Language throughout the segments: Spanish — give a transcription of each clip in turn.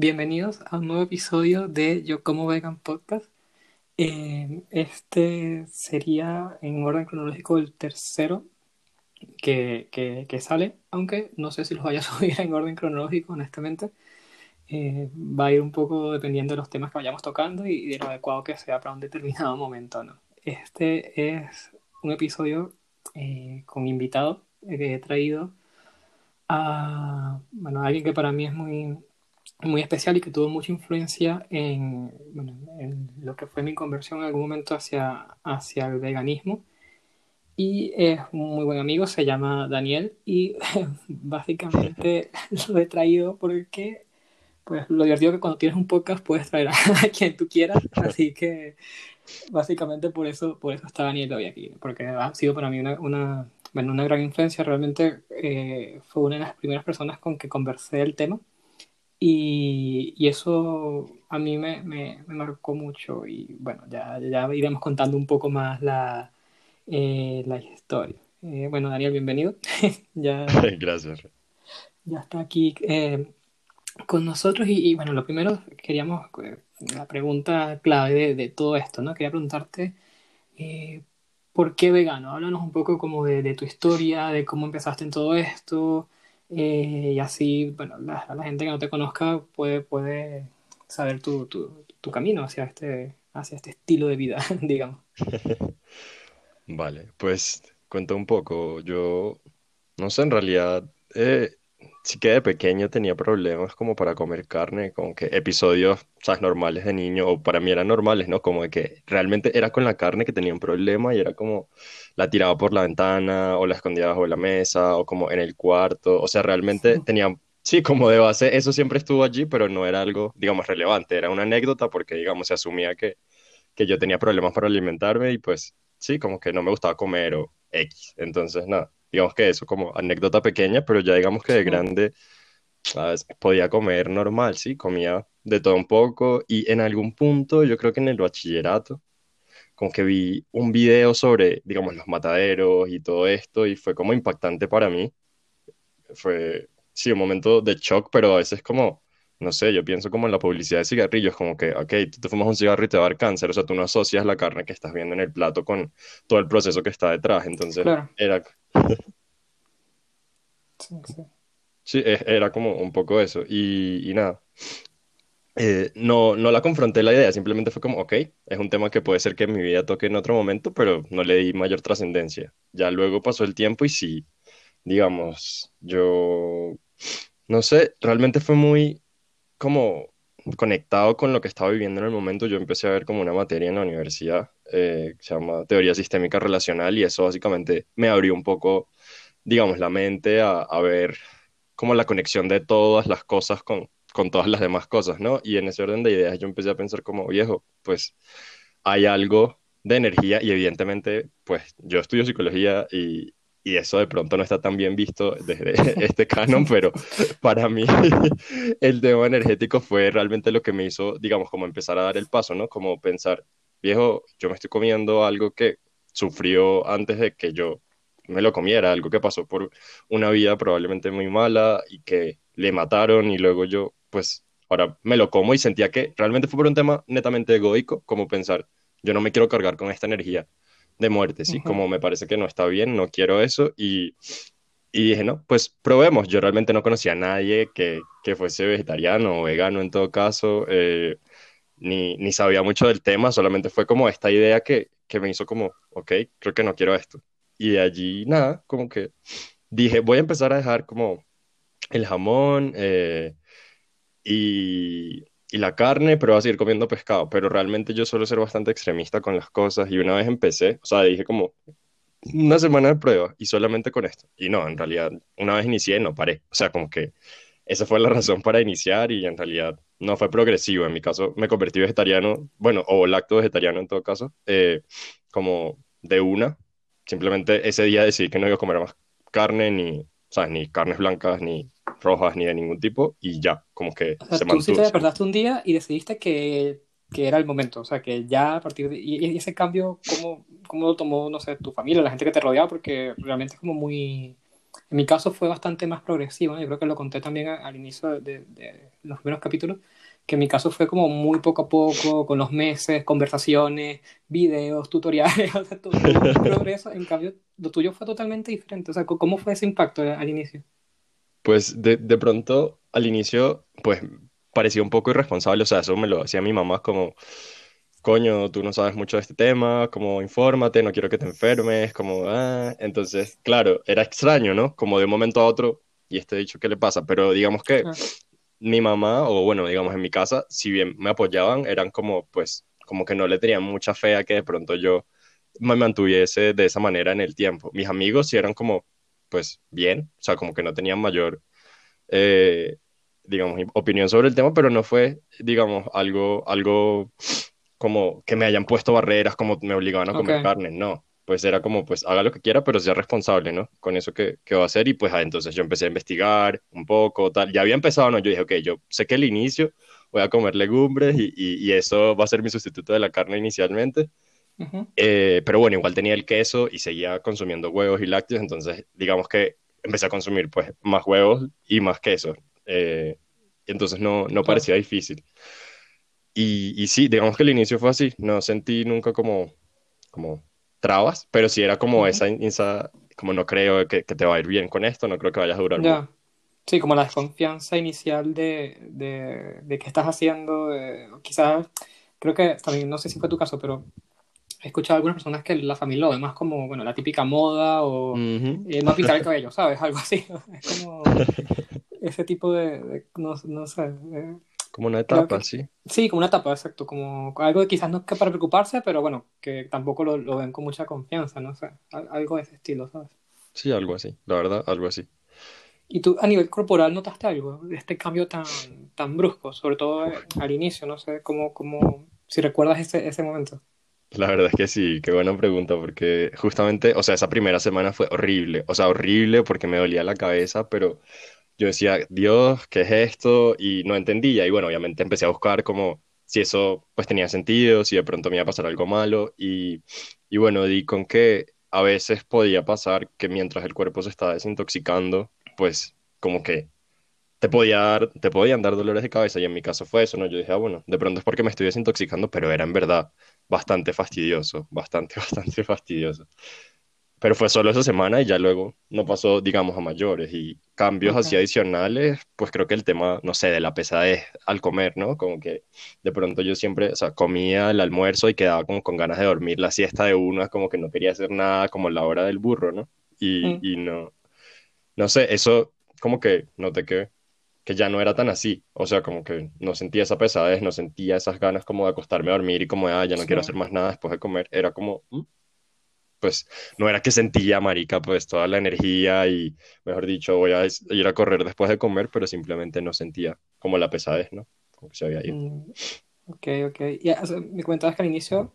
bienvenidos a un nuevo episodio de Yo Como Vegan Podcast. Eh, este sería en orden cronológico el tercero que, que, sale, aunque no sé si los vaya a subir en orden cronológico, honestamente. Eh, va a ir un poco dependiendo de los temas que vayamos tocando y de lo adecuado que sea para un determinado momento. ¿no? Este es un episodio eh, con invitado que he traído a bueno, alguien que para mí es muy, muy especial y que tuvo mucha influencia en, lo que fue mi conversión en algún momento hacia, hacia el veganismo. Y es un muy buen amigo, se llama Daniel y básicamente lo he traído porque pues lo divertido que cuando tienes un podcast puedes traer a, quien tú quieras, así que básicamente por eso, por eso está Daniel hoy aquí, porque ha sido para mí una, una, bueno, una gran influencia, realmente eh, fue una de las primeras personas con que conversé el tema y, y eso a mí me, me, me, marcó mucho y bueno, ya, ya iremos contando un poco más la, eh, la historia. Eh, bueno, Daniel, bienvenido. ya, Gracias. Ya está aquí eh, con nosotros y, bueno, lo primero queríamos, la pregunta clave de, de todo esto, ¿no? Quería preguntarte, ¿por qué vegano? Háblanos un poco como de, de, tu historia, de cómo empezaste en todo esto, eh, y así, bueno, la, la, gente que no te conozca puede, puede saber tu, tu, tu, camino hacia este, hacia este estilo de vida, digamos. Vale, pues cuento un poco. Yo, no sé, en realidad, eh, sí que de pequeño tenía problemas como para comer carne, como que episodios, ¿sabes? Normales de niño, o para mí eran normales, ¿no? Como de que realmente era con la carne que tenía un problema y era como la tiraba por la ventana o la escondía bajo la mesa o como en el cuarto, o sea, realmente tenía, sí, como de base, eso siempre estuvo allí, pero no era algo, digamos, relevante, era una anécdota porque, digamos, se asumía que, que yo tenía problemas para alimentarme y pues, sí, como que no me gustaba comer o X, entonces, nada digamos que eso como anécdota pequeña, pero ya digamos que de grande ¿sabes? podía comer normal, sí, comía de todo un poco y en algún punto, yo creo que en el bachillerato, como que vi un video sobre, digamos, los mataderos y todo esto y fue como impactante para mí. Fue, sí, un momento de shock, pero a veces como, no sé, yo pienso como en la publicidad de cigarrillos, como que, ok, tú te fumas un cigarro y te va a dar cáncer, o sea, tú no asocias la carne que estás viendo en el plato con todo el proceso que está detrás, entonces era Sí, e, era como un poco eso. Y, nada. Eh, no, no la confronté la idea, simplemente fue como, ok, es un tema que puede ser que en mi vida toque en otro momento, pero no le di mayor trascendencia. Ya luego pasó el tiempo y sí, digamos, yo, no sé, realmente fue muy como conectado con lo que estaba viviendo en el momento. Yo empecé a ver como una materia en la universidad eh, que se llama Teoría Sistémica Relacional y eso básicamente me abrió un poco digamos, la mente a, ver como la conexión de todas las cosas con, con todas las demás cosas, ¿no? Y en ese orden de ideas yo empecé a pensar como, viejo, pues hay algo de energía y evidentemente, pues yo estudio psicología y, y eso de pronto no está tan bien visto desde este canon, pero para mí el tema energético fue realmente lo que me hizo, digamos, como empezar a dar el paso, ¿no? Como pensar, viejo, yo me estoy comiendo algo que sufrió antes de que yo me lo comiera, algo que pasó por una vida probablemente muy mala y que le mataron y luego yo, pues ahora me lo como y sentía que realmente fue por un tema netamente egoico, como pensar, yo no me quiero cargar con esta energía de muerte, ¿sí? Como me parece que no está bien, no quiero eso y, y dije, no, pues probemos. Yo realmente no conocía a nadie que, que fuese vegetariano o vegano en todo caso, eh, ni, ni sabía mucho del tema, solamente fue como esta idea que, que me hizo como, ok, creo que no quiero esto. Y de allí, nada, como que dije, voy a empezar a dejar como el jamón eh, y, y, la carne, pero voy a seguir comiendo pescado. Pero realmente yo suelo ser bastante extremista con las cosas y una vez empecé, o sea, dije como una semana de prueba y solamente con esto. Y no, en realidad, una vez inicié, no paré. O sea, como que esa fue la razón para iniciar y en realidad no fue progresivo. En mi caso, me convertí vegetariano, bueno, o lacto vegetariano en todo caso, eh, como de una, Simplemente ese día decidí que no iba a comer más carne, ni, o ni carnes blancas, ni rojas, ni de ningún tipo, y ya, como que se mantuvo. Tú sí te despertaste un día y decidiste que, que, era el momento, o sea, que ya a partir de... Y, ese cambio, ¿cómo, ¿cómo, lo tomó, no sé, tu familia, la gente que te rodeaba? Porque realmente es como muy... en mi caso fue bastante más progresivo, ¿no? yo creo que lo conté también al inicio de, de, los primeros capítulos, que en mi caso fue como muy poco a poco, con los meses, conversaciones, videos, tutoriales, o sea, todo, progreso, en cambio lo tuyo fue totalmente diferente, o sea, ¿cómo fue ese impacto al inicio? Pues de, de pronto, al inicio, pues parecía un poco irresponsable, o sea, eso me lo hacía mi mamá como coño, tú no sabes mucho de este tema, como infórmate, no quiero que te enfermes, como, ah, entonces, claro, era extraño, ¿no? Como de un momento a otro, y este dicho, ¿qué le pasa? Pero digamos que mi mamá, o bueno, digamos en mi casa, si bien me apoyaban, eran como, pues, como que no le tenían mucha fe a que de pronto yo me mantuviese de esa manera en el tiempo. Mis amigos sí eran como, pues, bien, o sea, como que no tenían mayor... Eh, digamos, opinión sobre el tema, pero no fue, digamos, algo, algo como que me hayan puesto barreras, como me obligaban a comer carne, no. Pues era como, pues haga lo que quiera, pero sea responsable, ¿no? Con eso que, que va a hacer. Y pues ah, entonces yo empecé a investigar un poco, tal. Ya había empezado, ¿no? Yo dije, ok, yo sé que el inicio voy a comer legumbres y, y, eso va a ser mi sustituto de la carne inicialmente. Eh, pero bueno, igual tenía el queso y seguía consumiendo huevos y lácteos, entonces digamos que empecé a consumir pues más huevos y más queso. Eh, entonces no, no parecía difícil. Y, y, sí, digamos que el inicio fue así, no sentí nunca como, como trabas, pero sí era como esa, esa, como no creo que, que, te va a ir bien con esto, no creo que vayas a durar ya. Sí, como la desconfianza inicial de, de, de qué estás haciendo, quizás, creo que también, no sé si fue tu caso, pero he escuchado a algunas personas que la familia lo demás como, bueno, la típica moda o eh, no pintar el cabello, ¿sabes? Algo así, es como ese tipo de, de no, no, sé, como una etapa, sí. Sí, como una etapa, exacto. Como algo que quizás no es que para preocuparse, pero bueno, que tampoco lo, lo ven con mucha confianza, no sé. Algo de ese estilo, ¿sabes? Sí, algo así. La verdad, algo así. ¿Y tú a nivel corporal notaste algo de este cambio tan, tan brusco? Sobre todo al inicio, no sé, cómo, cómo, si recuerdas ese, ese momento. La verdad es que sí, qué buena pregunta, porque justamente, o sea, esa primera semana fue horrible, o sea, horrible porque me dolía la cabeza, pero yo decía, Dios, ¿qué es esto? Y no entendía. Y bueno, obviamente empecé a buscar como si eso pues tenía sentido, si de pronto me iba a pasar algo malo. Y, y bueno, di con que a veces podía pasar que mientras el cuerpo se estaba desintoxicando, pues como que te podía dar, te podían dar dolores de cabeza y en mi caso fue eso, ¿no? Yo dije, ah, bueno, de pronto es porque me estoy desintoxicando, pero era en verdad bastante fastidioso, bastante, bastante fastidioso pero fue solo esa semana y ya luego no pasó, digamos, a mayores. Y cambios así adicionales, pues creo que el tema, no sé, de la pesadez al comer, ¿no? Como que de pronto yo siempre, o sea, comía el almuerzo y quedaba como con ganas de dormir la siesta de una, como que no quería hacer nada como la hora del burro, ¿no? Y, mm. y no, no sé, eso como que noté que, que ya no era tan así, o sea, como que no sentía esa pesadez, no sentía esas ganas como de acostarme a dormir y como ah, ya no quiero hacer más nada después de comer, era como... Mm, pues no era que sentía, marica, pues toda la energía y, mejor dicho, voy a ir a correr después de comer, pero simplemente no sentía como la pesadez, ¿no? Como que se había ido. Mm, ok, ok. Y me comentabas que al inicio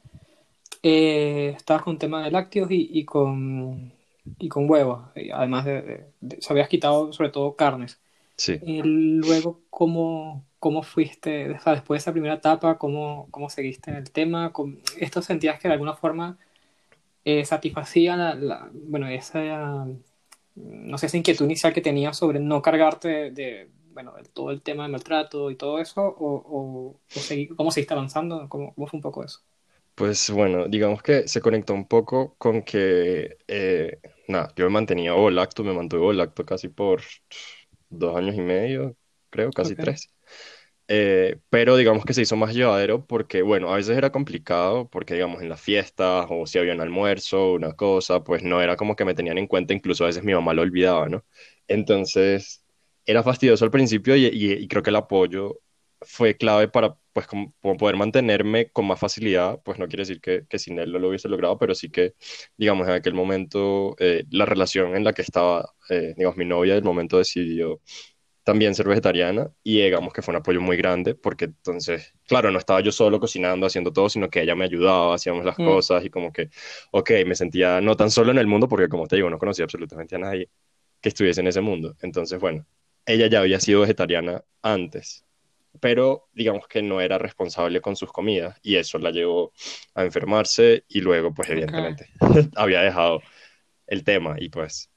eh, estabas con tema de lácteos y, y, con, y con huevos, además de, se habías quitado sobre todo carnes. Sí. Y luego, ¿cómo, cómo fuiste, después de esa primera etapa, cómo, cómo seguiste en el tema? ¿Esto sentías que de alguna forma eh, satisfacía la, bueno, esa, no sé, esa inquietud inicial que tenía sobre no cargarte de, bueno, todo el tema de maltrato y todo eso, o, cómo seguiste avanzando, ¿Cómo, ¿Cómo, fue un poco eso? Pues bueno, digamos que se conectó un poco con que, eh, nada, yo me mantenía lacto me mantuve lacto casi por dos años y medio, creo, casi tres. Eh, pero digamos que se hizo más llevadero porque, bueno, a veces era complicado porque, digamos, en las fiestas o si había un almuerzo, una cosa, pues no era como que me tenían en cuenta, incluso a veces mi mamá lo olvidaba, ¿no? Entonces, era fastidioso al principio y, creo que el apoyo fue clave para, pues, como, poder mantenerme con más facilidad, pues no quiere decir que, que, sin él no lo hubiese logrado, pero sí que, digamos, en aquel momento, eh, la relación en la que estaba, eh, digamos, mi novia, del momento decidió también ser vegetariana y digamos que fue un apoyo muy grande porque entonces, claro, no estaba yo solo cocinando, haciendo todo, sino que ella me ayudaba, hacíamos las mm. cosas y como que, ok, me sentía no tan solo en el mundo porque como te digo, no conocía absolutamente a nadie que estuviese en ese mundo. Entonces, bueno, ella ya había sido vegetariana antes, pero digamos que no era responsable con sus comidas y eso la llevó a enfermarse y luego, pues evidentemente, había dejado el tema y pues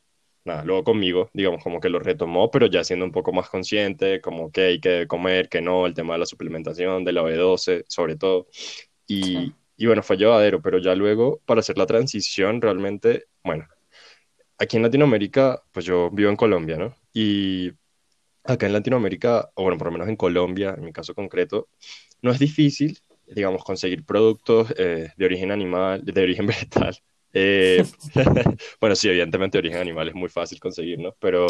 nada, luego conmigo, digamos, como que lo retomó, pero ya siendo un poco más consciente, como que hay que comer, que no, el tema de la suplementación, de la B12, sobre todo. Y, y bueno, fue llevadero, pero ya luego, para hacer la transición, realmente, bueno, aquí en Latinoamérica, pues yo vivo en Colombia, ¿no? Y acá en Latinoamérica, o bueno, por lo menos en Colombia, en mi caso concreto, no es difícil, digamos, conseguir productos eh, de origen animal, de origen vegetal. Eh, bueno, sí, evidentemente de origen animal es muy fácil conseguir, ¿no? Pero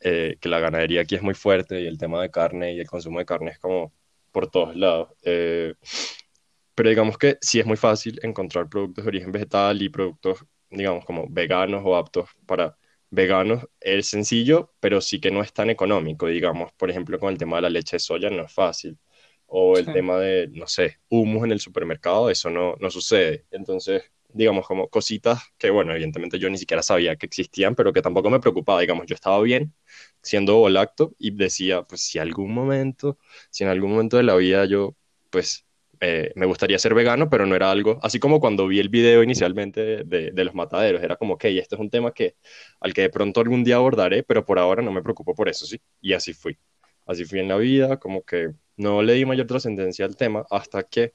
eh, que la ganadería aquí es muy fuerte y el tema de carne y el consumo de carne es como por todos lados. pero digamos que sí es muy fácil encontrar productos de origen vegetal y productos, digamos, como veganos o aptos para veganos es sencillo, pero sí que no es tan económico, digamos, por ejemplo, con el tema de la leche de soya no es fácil, o el tema de, no sé, humus en el supermercado, eso no, no sucede. Entonces, digamos, como cositas que, bueno, evidentemente yo ni siquiera sabía que existían, pero que tampoco me preocupaba, digamos, yo estaba bien siendo volacto y decía, pues si algún momento, si en algún momento de la vida yo, pues eh, me gustaría ser vegano, pero no era algo, así como cuando vi el video inicialmente de, de, los mataderos, era como, ok, este es un tema que, al que de pronto algún día abordaré, pero por ahora no me preocupo por eso, sí, y así fui. Así fui en la vida, como que no le di mayor trascendencia al tema hasta que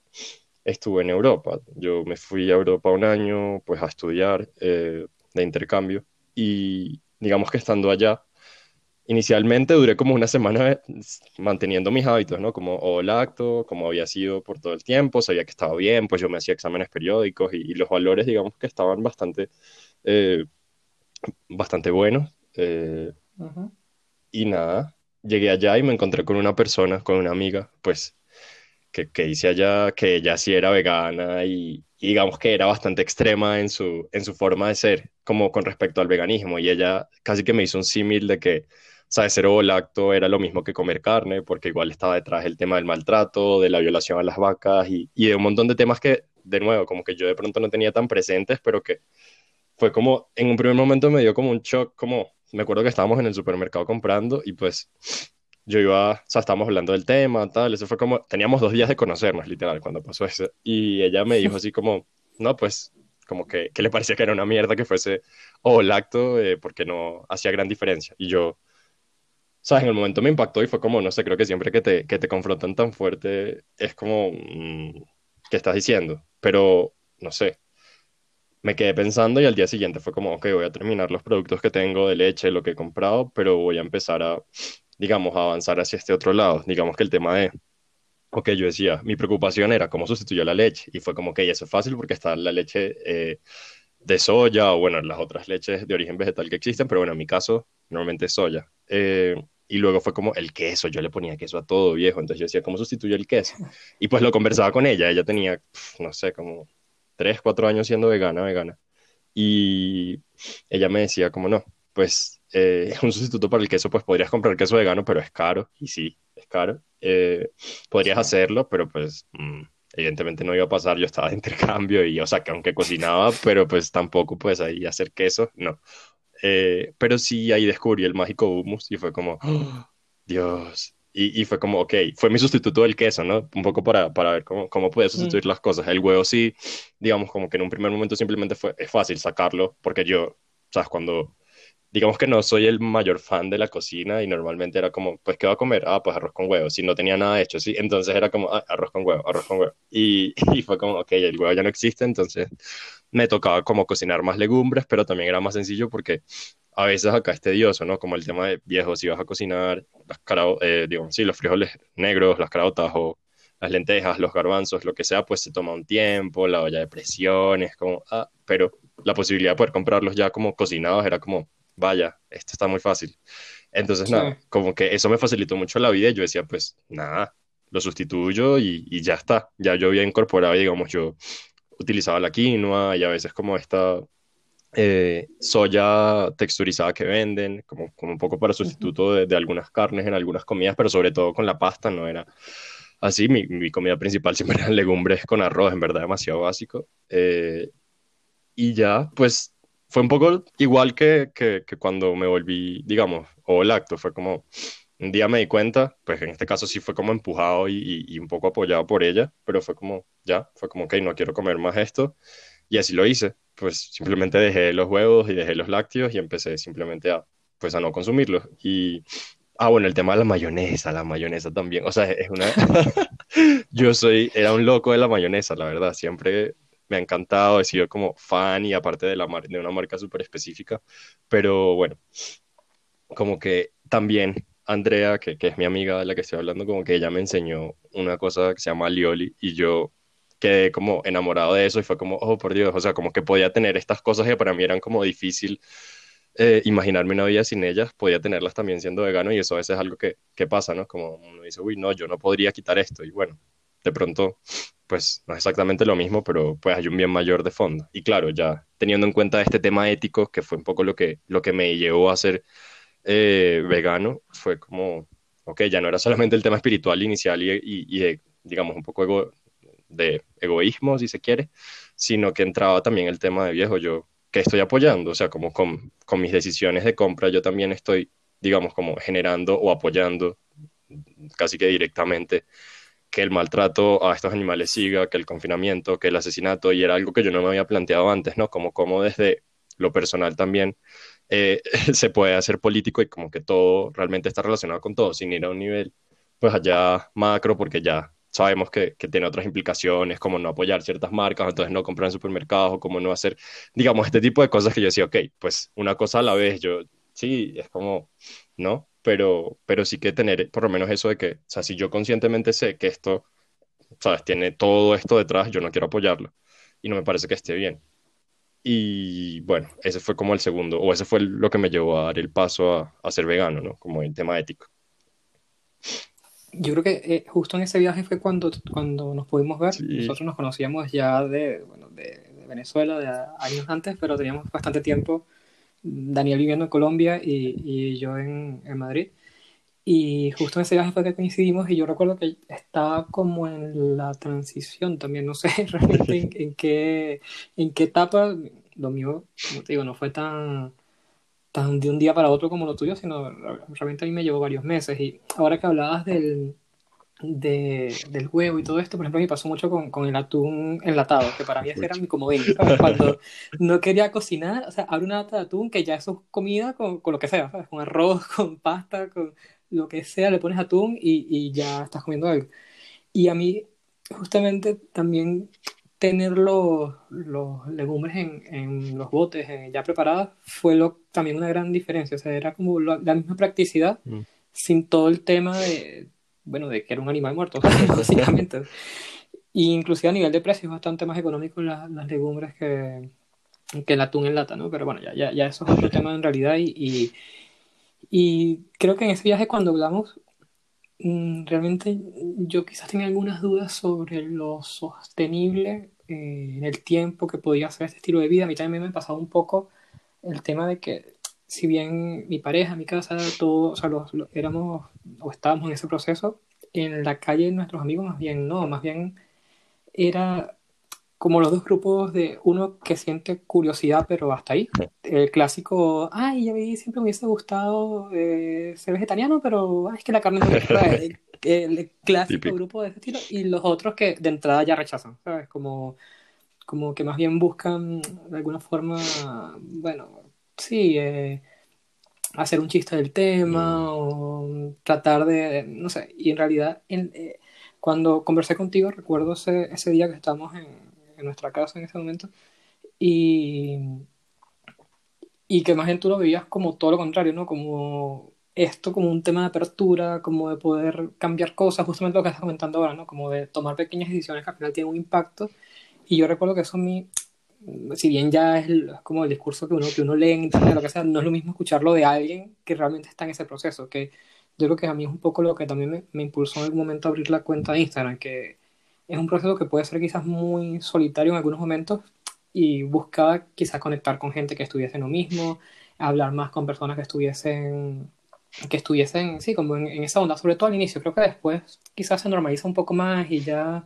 estuve en Europa. Yo me fui a Europa un año, pues a estudiar eh, de intercambio, y digamos que estando allá, inicialmente duré como una semana manteniendo mis hábitos, ¿no? Como o lacto, como había sido por todo el tiempo, sabía que estaba bien, pues yo me hacía exámenes periódicos y, los valores, digamos que estaban bastante, eh, bastante buenos. Eh, y nada, llegué allá y me encontré con una persona, con una amiga, pues, que, que hice allá, que ella sí era vegana y, digamos que era bastante extrema en su, en su forma de ser, como con respecto al veganismo. Y ella casi que me hizo un símil de que ¿sabes? Ser lacto era lo mismo que comer carne, porque igual estaba detrás el tema del maltrato, de la violación a las vacas y, y de un montón de temas que, de nuevo, como que yo de pronto no tenía tan presentes, pero que fue como, en un primer momento me dio como un shock, como, me acuerdo que estábamos en el supermercado comprando y pues yo iba, o sea, estábamos hablando del tema, tal, eso fue como, teníamos dos días de conocernos, literal, cuando pasó eso, y ella me dijo así como, no, pues, como que, que le parecía que era una mierda que fuese o lacto, eh, porque no hacía gran diferencia, y yo, ¿sabes? En el momento me impactó y fue como, no sé, creo que siempre que te, que te confrontan tan fuerte es como, mm, ¿qué estás diciendo? Pero, no sé, me quedé pensando y al día siguiente fue como, ok, voy a terminar los productos que tengo de leche, lo que he comprado, pero voy a empezar a, digamos, avanzar hacia este otro lado. Digamos que el tema de, ok, yo decía, mi preocupación era cómo sustituyo la leche y fue como, ok, eso es fácil porque está la leche eh, de soya o, bueno, las otras leches de origen vegetal que existen, pero bueno, en mi caso, normalmente es soya. Eh, y luego fue como el queso, yo le ponía queso a todo viejo, entonces yo decía, ¿cómo sustituyo el queso? Y pues lo conversaba con ella, ella tenía, no sé, como tres, cuatro años siendo vegana, vegana. Y ella me decía, como no, pues eh, un sustituto para el queso, pues podrías comprar queso vegano, pero es caro, y sí, es caro. Eh, podrías hacerlo, pero pues mm, evidentemente no iba a pasar, yo estaba de intercambio y, o sea, que aunque cocinaba, pero pues tampoco pues ahí hacer queso, no. Eh, pero sí ahí descubrí el mágico hummus y fue como, ¡Oh, Dios. Y, y, fue como, ok, fue mi sustituto del queso, ¿no? Un poco para, para ver cómo, cómo podía sustituir mm. las cosas. El huevo sí, digamos, como que en un primer momento simplemente fue, es fácil sacarlo, porque yo, ¿sabes? Cuando, digamos que no soy el mayor fan de la cocina y normalmente era como, pues, ¿qué va a comer? Ah, pues arroz con huevo, si no tenía nada hecho, sí. Entonces era como, ah, arroz con huevo, arroz con huevo. Y, y fue como, ok, el huevo ya no existe, entonces me tocaba como cocinar más legumbres, pero también era más sencillo porque a veces acá es tedioso, ¿no? Como el tema de viejos, si vas a cocinar las eh, digo, sí, los frijoles negros, las caraotas o las lentejas, los garbanzos, lo que sea, pues se toma un tiempo, la olla de presión, es como, ah, pero la posibilidad de poder comprarlos ya como cocinados era como, vaya, esto está muy fácil. Entonces, nada, como que eso me facilitó mucho la vida y yo decía, pues, nada, lo sustituyo y, y ya está. Ya yo había incorporado, digamos, yo utilizaba la quinoa y a veces como esta eh, soya texturizada que venden, como, como un poco para sustituto de, algunas carnes en algunas comidas, pero sobre todo con la pasta no era así. Mi, mi comida principal siempre eran legumbres con arroz, en verdad demasiado básico. Eh, y ya, pues fue un poco igual que, que, que cuando me volví, digamos, o lacto, fue como un día me di cuenta, pues en este caso sí fue como empujado y, y, un poco apoyado por ella, pero fue como, ya, fue como, ok, no quiero comer más esto. Y así lo hice, pues simplemente dejé los huevos y dejé los lácteos y empecé simplemente a, pues a no consumirlos. Y, ah, bueno, el tema de la mayonesa, la mayonesa también, o sea, es una... Yo soy, era un loco de la mayonesa, la verdad, siempre me ha encantado, he sido como fan y aparte de, la de una marca súper específica, pero bueno, como que también Andrea, que, que, es mi amiga de la que estoy hablando, como que ella me enseñó una cosa que se llama Lioli y yo quedé como enamorado de eso y fue como, oh, por Dios, o sea, como que podía tener estas cosas que para mí eran como difícil eh, imaginarme una vida sin ellas, podía tenerlas también siendo vegano y eso a veces es algo que, que pasa, ¿no? Como uno dice, uy, no, yo no podría quitar esto y bueno, de pronto, pues no es exactamente lo mismo, pero pues hay un bien mayor de fondo. Y claro, ya teniendo en cuenta este tema ético, que fue un poco lo que, lo que me llevó a ser eh, vegano, fue como, ok, ya no era solamente el tema espiritual inicial y, y, digamos, un poco ego, de egoísmo, si se quiere, sino que entraba también el tema de viejo, yo, que estoy apoyando? O sea, como con, con mis decisiones de compra, yo también estoy, digamos, como generando o apoyando casi que directamente que el maltrato a estos animales siga, que el confinamiento, que el asesinato, y era algo que yo no me había planteado antes, ¿no? Como, como desde lo personal también eh, se puede hacer político y como que todo realmente está relacionado con todo, sin ir a un nivel pues allá macro, porque ya sabemos que, tiene otras implicaciones, como no apoyar ciertas marcas, entonces no comprar en supermercados, o como no hacer, digamos, este tipo de cosas que yo decía, ok, pues una cosa a la vez, yo, sí, es como, ¿no? Pero, pero sí que tener por lo menos eso de que, o sea, si yo conscientemente sé que esto, ¿sabes? Tiene todo esto detrás, yo no quiero apoyarlo y no me parece que esté bien. Y bueno, ese fue como el segundo, o ese fue lo que me llevó a dar el paso a, a ser vegano, ¿no? Como el tema ético. Yo creo que eh, justo en ese viaje fue cuando, cuando nos pudimos ver. Nosotros nos conocíamos ya de, bueno, de, Venezuela, de años antes, pero teníamos bastante tiempo, Daniel viviendo en Colombia y, y yo en, en, Madrid. Y justo en ese viaje fue que coincidimos y yo recuerdo que estaba como en la transición también, no sé realmente en, qué, en qué etapa, lo mío, como te digo, no fue tan tan de un día para otro como lo tuyo, sino realmente a mí me llevó varios meses. Y ahora que hablabas del, de, del huevo y todo esto, por ejemplo, me pasó mucho con, con el atún enlatado, que para mí ese era mi comodín. Cuando no quería cocinar, o sea, abre una lata de atún que ya eso es comida con, con lo que sea, ¿sabes? Con arroz, con pasta, con lo que sea, le pones atún y, y ya estás comiendo algo. Y a mí, justamente, también tener los, los legumbres en, en, los botes ya preparados fue lo, también una gran diferencia. O sea, era como la, misma practicidad mm. sin todo el tema de, bueno, de que era un animal muerto, básicamente. Y inclusive a nivel de precio es bastante más económico las legumbres que, que el atún en lata, ¿no? Pero bueno, ya, ya, ya eso es otro tema en realidad y, y, y creo que en ese viaje cuando hablamos Mm, realmente yo quizás tenía algunas dudas sobre lo sostenible eh, en el tiempo que podía ser este estilo de vida. A mí también me pasado un poco el tema de que si bien mi pareja, mi casa, todos, o sea, los, éramos o estábamos en ese proceso, en la calle nuestros amigos más bien no, más bien era como los dos grupos de uno que siente curiosidad, pero hasta ahí. El clásico, ay, a mí siempre me hubiese gustado eh, ser vegetariano, pero es que la carne no me el, el, clásico grupo de ese estilo. Y los otros que de entrada ya rechazan, ¿sabes? Como, como que más bien buscan de alguna forma, bueno, sí, eh, hacer un chiste del tema mm. o tratar de, no sé, y en realidad en, eh, cuando conversé contigo recuerdo ese, ese día que estábamos en en nuestra casa en ese momento. Y, y que más bien tú lo veías como todo lo contrario, ¿no? Como esto como un tema de apertura, como de poder cambiar cosas, justamente lo que estás comentando ahora, ¿no? Como de tomar pequeñas decisiones que al final tienen un impacto. Y yo recuerdo que eso a mí, si bien ya es, como el discurso que uno, que uno lee en internet, lo que sea, no es lo mismo escucharlo de alguien que realmente está en ese proceso, que yo creo que a mí es un poco lo que también me, me impulsó en algún momento a abrir la cuenta de Instagram, que es un proceso que puede ser quizás muy solitario en algunos momentos y buscaba quizás conectar con gente que estuviese en lo mismo, hablar más con personas que estuviesen, que estuviesen, sí, como en, esa onda, sobre todo al inicio. Creo que después quizás se normaliza un poco más y ya,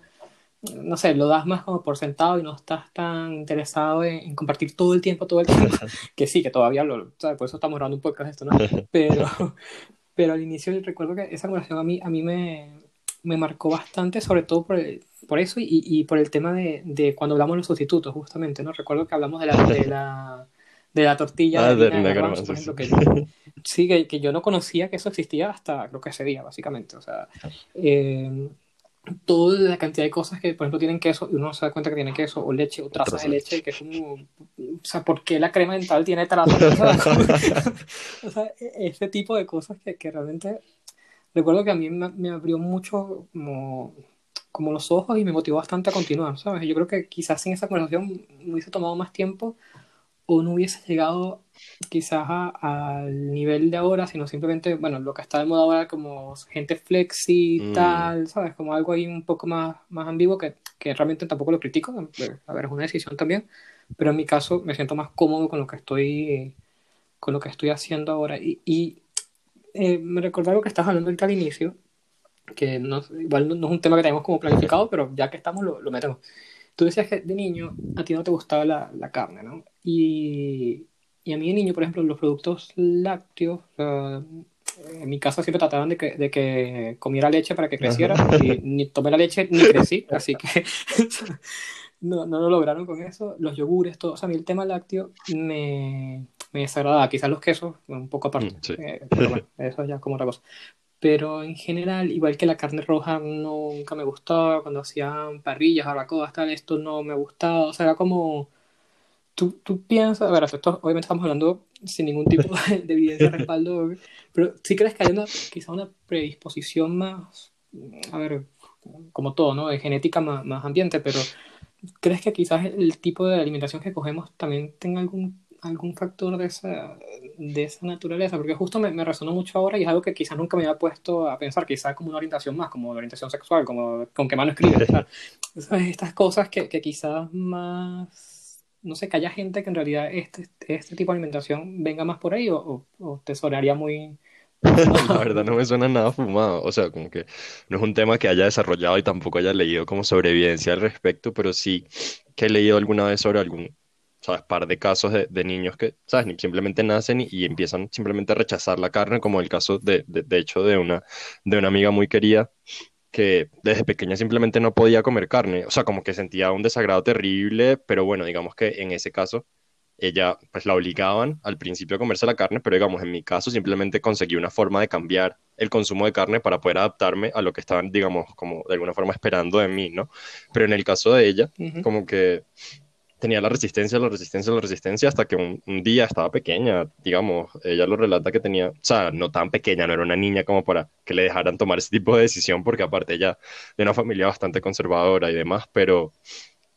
no sé, lo das más como por sentado y no estás tan interesado en, compartir todo el tiempo, todo el tiempo, que sí, que todavía lo, ¿sabes? por eso estamos grabando un podcast esto, ¿no? Pero, pero al inicio recuerdo que esa conversación a mí, a mí me, me marcó bastante, sobre todo por, por eso y, y, por el tema de, de, cuando hablamos de los sustitutos, justamente, ¿no? Recuerdo que hablamos de la, de la, de la tortilla ah, de, de, de garbanzo, por ejemplo, que, sí, que, que, yo no conocía que eso existía hasta creo que ese día, básicamente. O sea, eh, toda la cantidad de cosas que, por ejemplo, tienen queso y uno se da cuenta que tiene queso o leche o trazas de leche, que es como, o sea, ¿por qué la crema dental tiene trazas? o sea, ese tipo de cosas que, que realmente recuerdo que a mí me, me abrió mucho como, como, los ojos y me motivó bastante a continuar, ¿sabes? Yo creo que quizás en esa conversación me hubiese tomado más tiempo o no hubiese llegado quizás al nivel de ahora, sino simplemente, bueno, lo que está de moda ahora como gente flexi, mm. tal, ¿sabes? Como algo ahí un poco más, más ambiguo que, que realmente tampoco lo critico, a ver, es una decisión también, pero en mi caso me siento más cómodo con lo que estoy, con lo que estoy haciendo ahora. Y, y eh, me recordó algo que estás hablando ahorita al inicio, que no, igual no, no, es un tema que tenemos como planificado, pero ya que estamos lo, lo metemos. Tú decías que de niño a ti no te gustaba la, la carne, ¿no? Y, y, a mí de niño, por ejemplo, los productos lácteos, uh, en mi casa siempre trataban de que, de que comiera leche para que creciera, y ni tomé la leche ni crecí, así que no, no lo lograron con eso. Los yogures, todo, o sea, a mí el tema lácteo me, me desagradaba, quizás los quesos, un poco aparte, sí. eh, pero bueno, eso ya es como otra cosa pero en general, igual que la carne roja nunca me gustaba, cuando hacían parrillas, barbacoas, tal, esto no me gustaba, o sea, era como, tú, tú piensas, a ver, esto obviamente estamos hablando sin ningún tipo de, de evidencia de respaldo, pero sí crees que hay una, quizá una predisposición más, a ver, como todo, ¿no? De genética más, más ambiente, pero ¿crees que quizás el tipo de alimentación que cogemos también tenga algún algún factor de esa, de esa naturaleza, porque justo me, me, resonó mucho ahora y es algo que quizás nunca me había puesto a pensar, quizás como una orientación más, como orientación sexual, como con qué mano escribes, estas cosas que, que, quizás más, no sé, que haya gente que en realidad este, este tipo de alimentación venga más por ahí o, o, o te sonaría muy... La verdad no me suena nada fumado, o sea, como que no es un tema que haya desarrollado y tampoco haya leído como sobrevivencia al respecto, pero sí que he leído alguna vez sobre algún ¿sabes? Par de casos de, de, niños que, ¿sabes? Simplemente nacen y, y, empiezan simplemente a rechazar la carne, como el caso de, de, de, hecho de una, de una amiga muy querida que desde pequeña simplemente no podía comer carne, o sea, como que sentía un desagrado terrible, pero bueno, digamos que en ese caso ella pues la obligaban al principio a comerse la carne, pero digamos en mi caso simplemente conseguí una forma de cambiar el consumo de carne para poder adaptarme a lo que estaban, digamos, como de alguna forma esperando de mí, ¿no? Pero en el caso de ella, uh -huh. como que tenía la resistencia, la resistencia, la resistencia, hasta que un, un, día estaba pequeña, digamos, ella lo relata que tenía, o sea, no tan pequeña, no era una niña como para que le dejaran tomar ese tipo de decisión, porque aparte ella de una familia bastante conservadora y demás, pero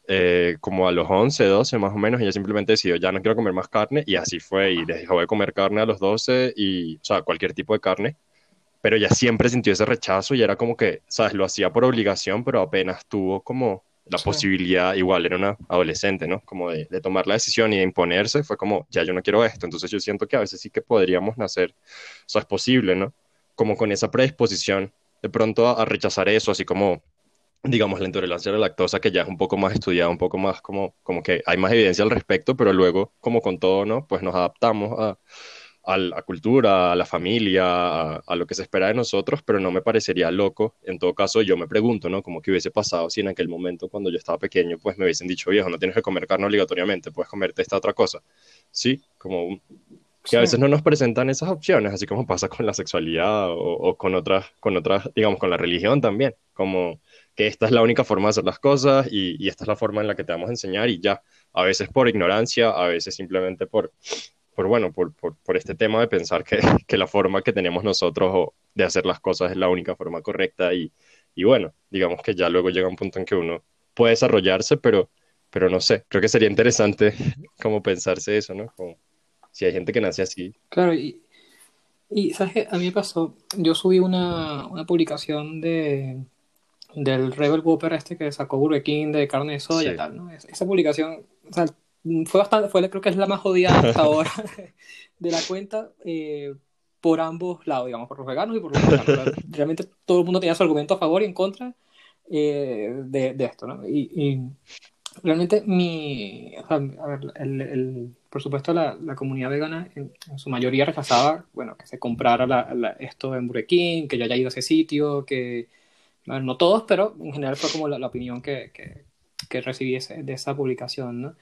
eh, como a los 11, 12 más o menos, ella simplemente decidió, ya no quiero comer más carne, y así fue, y dejó de comer carne a los 12, y, o sea, cualquier tipo de carne, pero ella siempre sintió ese rechazo y era como que, sabes, lo hacía por obligación, pero apenas tuvo como la sí. posibilidad, igual era una adolescente, ¿no? Como de, de, tomar la decisión y de imponerse, fue como, ya yo no quiero esto. Entonces yo siento que a veces sí que podríamos nacer, o sea, es posible, ¿no? Como con esa predisposición de pronto a, a rechazar eso, así como, digamos, la intolerancia a la lactosa, que ya es un poco más estudiada, un poco más como, como que hay más evidencia al respecto, pero luego, como con todo, ¿no? Pues nos adaptamos a a la cultura, a la familia, a, a, lo que se espera de nosotros, pero no me parecería loco. En todo caso, yo me pregunto, ¿no? Como que hubiese pasado si en aquel momento, cuando yo estaba pequeño, pues me hubiesen dicho, viejo, no tienes que comer carne obligatoriamente, puedes comerte esta otra cosa. Sí, como que a veces no nos presentan esas opciones, así como pasa con la sexualidad o, o con otras, con otras, digamos, con la religión también, como que esta es la única forma de hacer las cosas y, y esta es la forma en la que te vamos a enseñar y ya, a veces por ignorancia, a veces simplemente por por bueno, por, por, por, este tema de pensar que, que, la forma que tenemos nosotros de hacer las cosas es la única forma correcta y, y, bueno, digamos que ya luego llega un punto en que uno puede desarrollarse, pero, pero no sé, creo que sería interesante como pensarse eso, ¿no? Como si hay gente que nace así. Claro, y, y sabes que a mí me pasó, yo subí una, una publicación de del Rebel Whopper este que sacó Burger King de carne de soya sí. y tal, ¿no? Esa publicación, o sea, fue bastante, fue creo que es la más odiada hasta ahora de la cuenta eh, por ambos lados, digamos, por los veganos y por los veganos. Realmente todo el mundo tenía su argumento a favor y en contra eh, de, de, esto, ¿no? Y, y realmente mi, o sea, a ver, el, el, por supuesto la, la comunidad vegana en, en, su mayoría rechazaba, bueno, que se comprara la, esto en Burger que yo haya ido a ese sitio, que no todos, pero en general fue como la, la opinión que, que, que recibí de esa publicación, ¿no?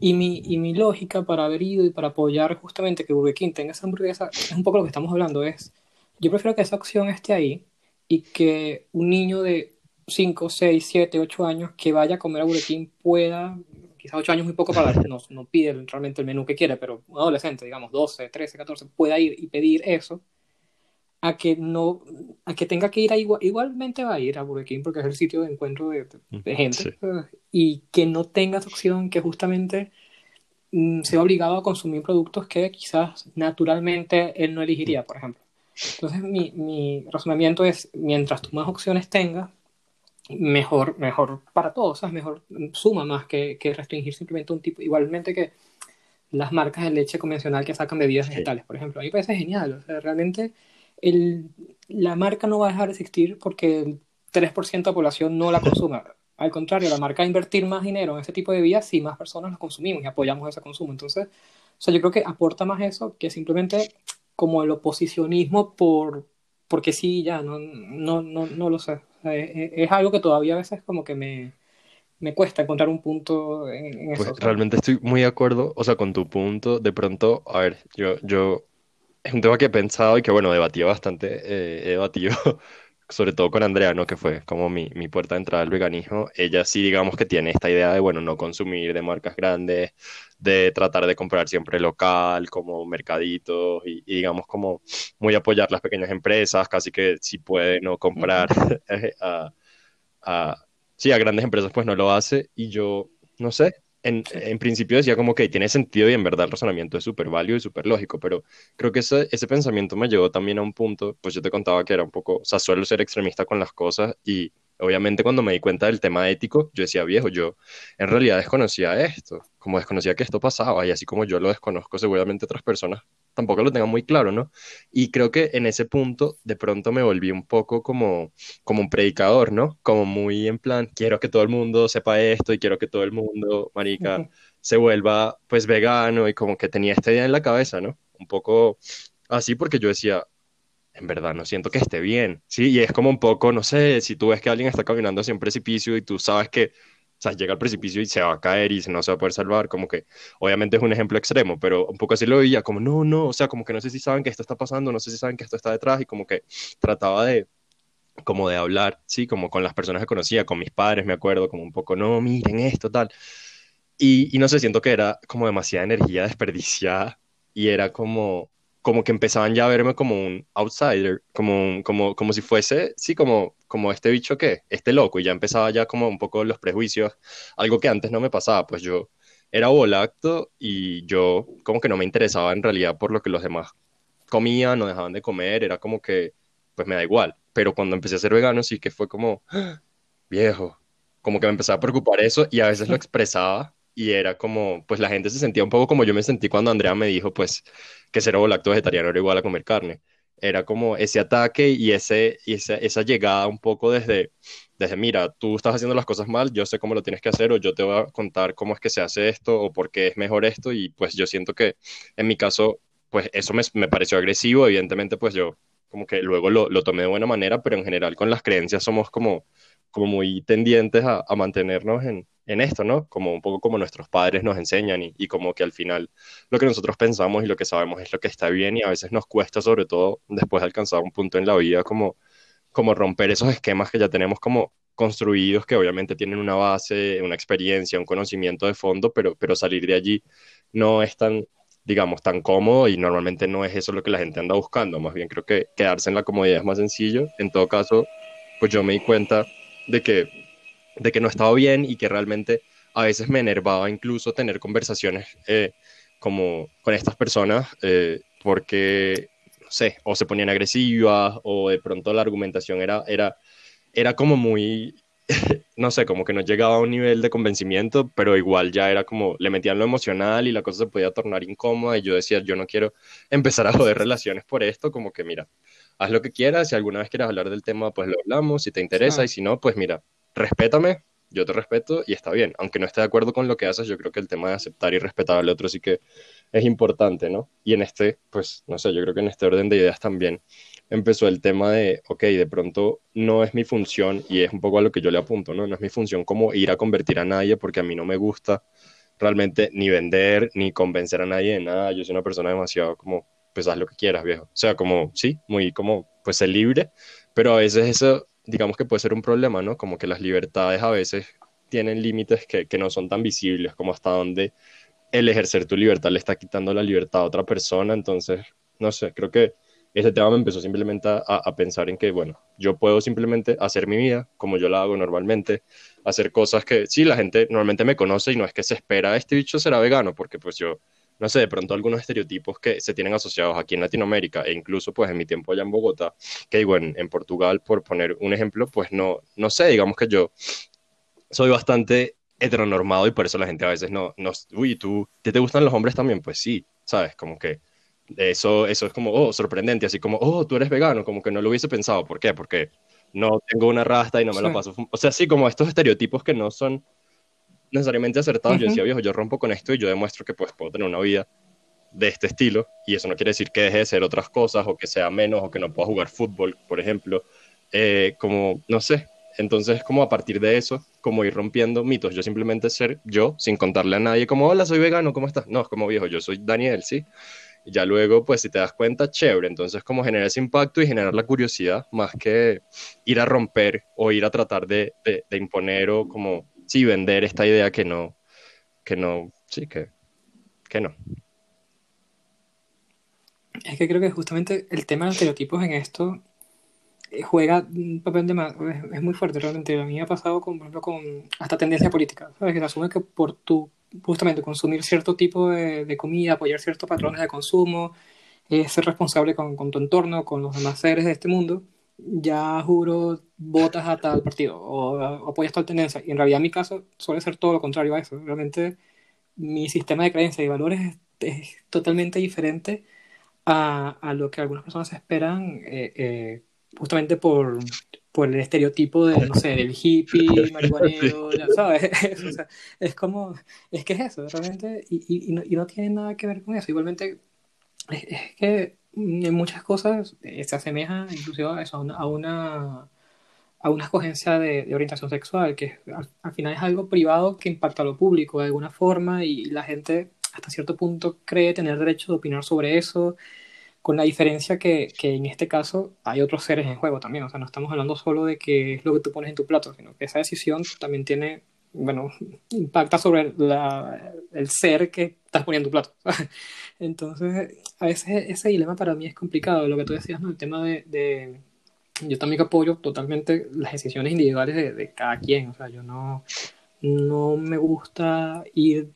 Y mi, y mi lógica para haber ido y para apoyar justamente que Burger King tenga esa hamburguesa, es un poco lo que estamos hablando, es, yo prefiero que esa opción esté ahí y que un niño de 5, 6, 7, 8 años que vaya a comer a Burger King pueda, quizás 8 años muy poco para, no, no pide realmente el menú que quiere, pero un adolescente, digamos 12, 13, 14, pueda ir y pedir eso, a que no, a que tenga que ir a igual, igualmente va a ir a Burger King porque es el sitio de encuentro de, de gente, Sí. y que no tenga esa opción que justamente mm, se ve obligado a consumir productos que quizás naturalmente él no elegiría, por ejemplo. Entonces, mi, mi razonamiento es, mientras tú más opciones tengas, mejor, mejor para todos, ¿sabes? Mejor mm, suma más que, que restringir simplemente un tipo, igualmente que las marcas de leche convencional que sacan bebidas Sí. vegetales, por ejemplo. A mí me parece genial, o sea, realmente el, la marca no va a dejar de existir porque el 3% de la población no la consuma. Al contrario, la marca va a invertir más dinero en ese tipo de bebidas si más personas las consumimos y apoyamos ese consumo. Entonces, o sea, yo creo que aporta más eso que simplemente como el oposicionismo por porque sí, ya, no, no, no, no lo sé. O sea, es, es algo que todavía a veces como que me, me cuesta encontrar un punto en, en Pues eso. ¿sabes? realmente estoy muy de acuerdo, o sea, con tu punto. De pronto, a ver, yo, yo, es un tema que he pensado y que, bueno, debatí bastante, eh, he debatido, sobre todo con Andrea, ¿no? Que fue como mi, mi puerta de entrada al veganismo. Ella sí, digamos que tiene esta idea de, bueno, no consumir de marcas grandes, de tratar de comprar siempre local, como mercaditos, y, y digamos como muy apoyar las pequeñas empresas, casi que si puede no comprar a, a, sí, a grandes empresas, pues no lo hace. Y yo, no sé, en, en principio decía como que tiene sentido y en verdad el razonamiento es súper válido y súper lógico, pero creo que ese, ese pensamiento me llevó también a un punto, pues yo te contaba que era un poco, o sea, suelo ser extremista con las cosas y obviamente cuando me di cuenta del tema ético, yo decía, viejo, yo en realidad desconocía esto, como desconocía que esto pasaba y así como yo lo desconozco, seguramente otras personas tampoco lo tengan muy claro, ¿no? Y creo que en ese punto de pronto me volví un poco como, como un predicador, ¿no? Como muy en plan, quiero que todo el mundo sepa esto y quiero que todo el mundo, marica, se vuelva pues vegano y como que tenía esta idea en la cabeza, ¿no? Un poco así porque yo decía, en verdad no siento que esté bien, ¿sí? Y es como un poco, no sé, si tú ves que alguien está caminando hacia un precipicio y tú sabes que, o sea, llega al precipicio y se va a caer y no se va a poder salvar, como que obviamente es un ejemplo extremo, pero un poco así lo veía, como no, no, o sea, como que no sé si saben que esto está pasando, no sé si saben que esto está detrás y como que trataba de como de hablar, sí, como con las personas que conocía, con mis padres, me acuerdo, como un poco, no, miren esto, tal. Y, y no sé, siento que era como demasiada energía desperdiciada y era como, como que empezaban ya a verme como un outsider, como, como, como si fuese, sí, como, como este bicho que, este loco, y ya empezaba ya como un poco los prejuicios, algo que antes no me pasaba, pues yo era volacto y yo como que no me interesaba en realidad por lo que los demás comían o dejaban de comer, era como que, pues me da igual, pero cuando empecé a ser vegano sí que fue como, "Ah, viejo, como que me empezaba a preocupar eso y a veces lo expresaba y era como, pues la gente se sentía un poco como yo me sentí cuando Andrea me dijo, pues, que ser ovo-lacto vegetariano era igual a comer carne. Era como ese ataque y, ese, y esa, esa llegada un poco desde, desde, mira, tú estás haciendo las cosas mal, yo sé cómo lo tienes que hacer o yo te voy a contar cómo es que se hace esto o por qué es mejor esto y pues yo siento que en mi caso, pues eso me, me pareció agresivo, evidentemente pues yo como que luego lo, lo tomé de buena manera, pero en general con las creencias somos como, como muy tendientes a, a mantenernos en, en esto, ¿no? Como un poco como nuestros padres nos enseñan y, y como que al final lo que nosotros pensamos y lo que sabemos es lo que está bien y a veces nos cuesta, sobre todo después de alcanzar un punto en la vida, como, como romper esos esquemas que ya tenemos como construidos, que obviamente tienen una base, una experiencia, un conocimiento de fondo, pero, pero salir de allí no es tan, digamos, tan cómodo y normalmente no es eso lo que la gente anda buscando, más bien creo que quedarse en la comodidad es más sencillo. En todo caso, pues yo me di cuenta de que, de que no estaba bien y que realmente a veces me enervaba incluso tener conversaciones eh, como con estas personas eh, porque, no sé, o se ponían agresivas o de pronto la argumentación era, era, era como muy, no sé, como que no llegaba a un nivel de convencimiento, pero igual ya era como, le metían lo emocional y la cosa se podía tornar incómoda y yo decía, yo no quiero empezar a joder relaciones por esto, como que mira, haz lo que quieras, si alguna vez quieres hablar del tema, pues lo hablamos, si te interesa, Ah. y si no, pues mira, respétame, yo te respeto y está bien. Aunque no esté de acuerdo con lo que haces, yo creo que el tema de aceptar y respetar al otro sí que es importante, ¿no? Y en este, pues, no sé, yo creo que en este orden de ideas también empezó el tema de, ok, de pronto no es mi función y es un poco a lo que yo le apunto, ¿no? No es mi función como ir a convertir a nadie porque a mí no me gusta realmente ni vender ni convencer a nadie de nada. Yo soy una persona demasiado como, pues haz lo que quieras, viejo. O sea, como, sí, muy como, pues ser libre, pero a veces eso, digamos que puede ser un problema, ¿no? Como que las libertades a veces tienen límites que, que no son tan visibles, como hasta donde el ejercer tu libertad le está quitando la libertad a otra persona. Entonces, no sé, creo que ese tema me empezó simplemente a, a, pensar en que, bueno, yo puedo simplemente hacer mi vida como yo la hago normalmente, hacer cosas que, sí, la gente normalmente me conoce y no es que se espera, este bicho será vegano, porque pues yo, no sé, de pronto algunos estereotipos que se tienen asociados aquí en Latinoamérica e incluso pues en mi tiempo allá en Bogotá, que digo, en, en Portugal, por poner un ejemplo, pues no, no sé, digamos que yo soy bastante heteronormado y por eso la gente a veces no, no uy, ¿tú, ¿te, te gustan los hombres también? Pues sí, ¿sabes? Como que eso, eso es como, oh, sorprendente, así como, oh, tú eres vegano, como que no lo hubiese pensado. ¿Por qué? Porque no tengo una rasta y no me sí. la paso. O sea, sí, como estos estereotipos que no son necesariamente acertados. Uh -huh. Yo decía, viejo, yo rompo con esto y yo demuestro que pues puedo tener una vida de este estilo y eso no quiere decir que deje de ser otras cosas o que sea menos o que no pueda jugar fútbol, por ejemplo. Eh, como, no sé, entonces, como a partir de eso, como ir rompiendo mitos. Yo simplemente ser yo, sin contarle a nadie, como, hola, soy vegano, ¿cómo estás? No, es como viejo, yo soy Daniel, ¿sí? Y ya luego, pues, si te das cuenta, chévere. Entonces, como generar ese impacto y generar la curiosidad, más que ir a romper o ir a tratar de, de, de imponer o como, sí, vender esta idea que no, que no, sí, que, que no. Es que creo que justamente el tema de estereotipos en esto eh, juega un papel de más, es muy fuerte realmente. A mí me ha pasado con, por ejemplo, con hasta tendencia política, ¿sabes? Que se asume que por tu, justamente, consumir cierto tipo de, comida, apoyar ciertos patrones de consumo, eh, ser responsable con, tu entorno, con los demás seres de este mundo, ya juro, votas a tal partido o, o apoyas tal tendencia. Y en realidad, en mi caso, suele ser todo lo contrario a eso. Realmente, mi sistema de creencias y valores es, es totalmente diferente a, a, lo que algunas personas esperan. Eh, eh, justamente por, por el estereotipo de, no sé, del hippie, marihuanero, ya sabes, o sea, es como, es que es eso, realmente, y, y, y, no, y, no, tiene nada que ver con eso, igualmente, es, es que en muchas cosas eh, se asemeja inclusive a eso, a una, a una, a una escogencia de, orientación sexual, que al, al, final es algo privado que impacta a lo público de alguna forma, y la gente hasta cierto punto cree tener derecho de opinar sobre eso, con la diferencia que, que, en este caso hay otros seres en juego también, o sea, no estamos hablando solo de que es lo que tú pones en tu plato, sino que esa decisión también tiene, bueno, impacta sobre la, el ser que estás poniendo en tu plato. Entonces, a veces ese dilema para mí es complicado, lo que tú decías, ¿no? El tema de, de yo también apoyo totalmente las decisiones individuales de, de cada quien, o sea, yo no, no me gusta ir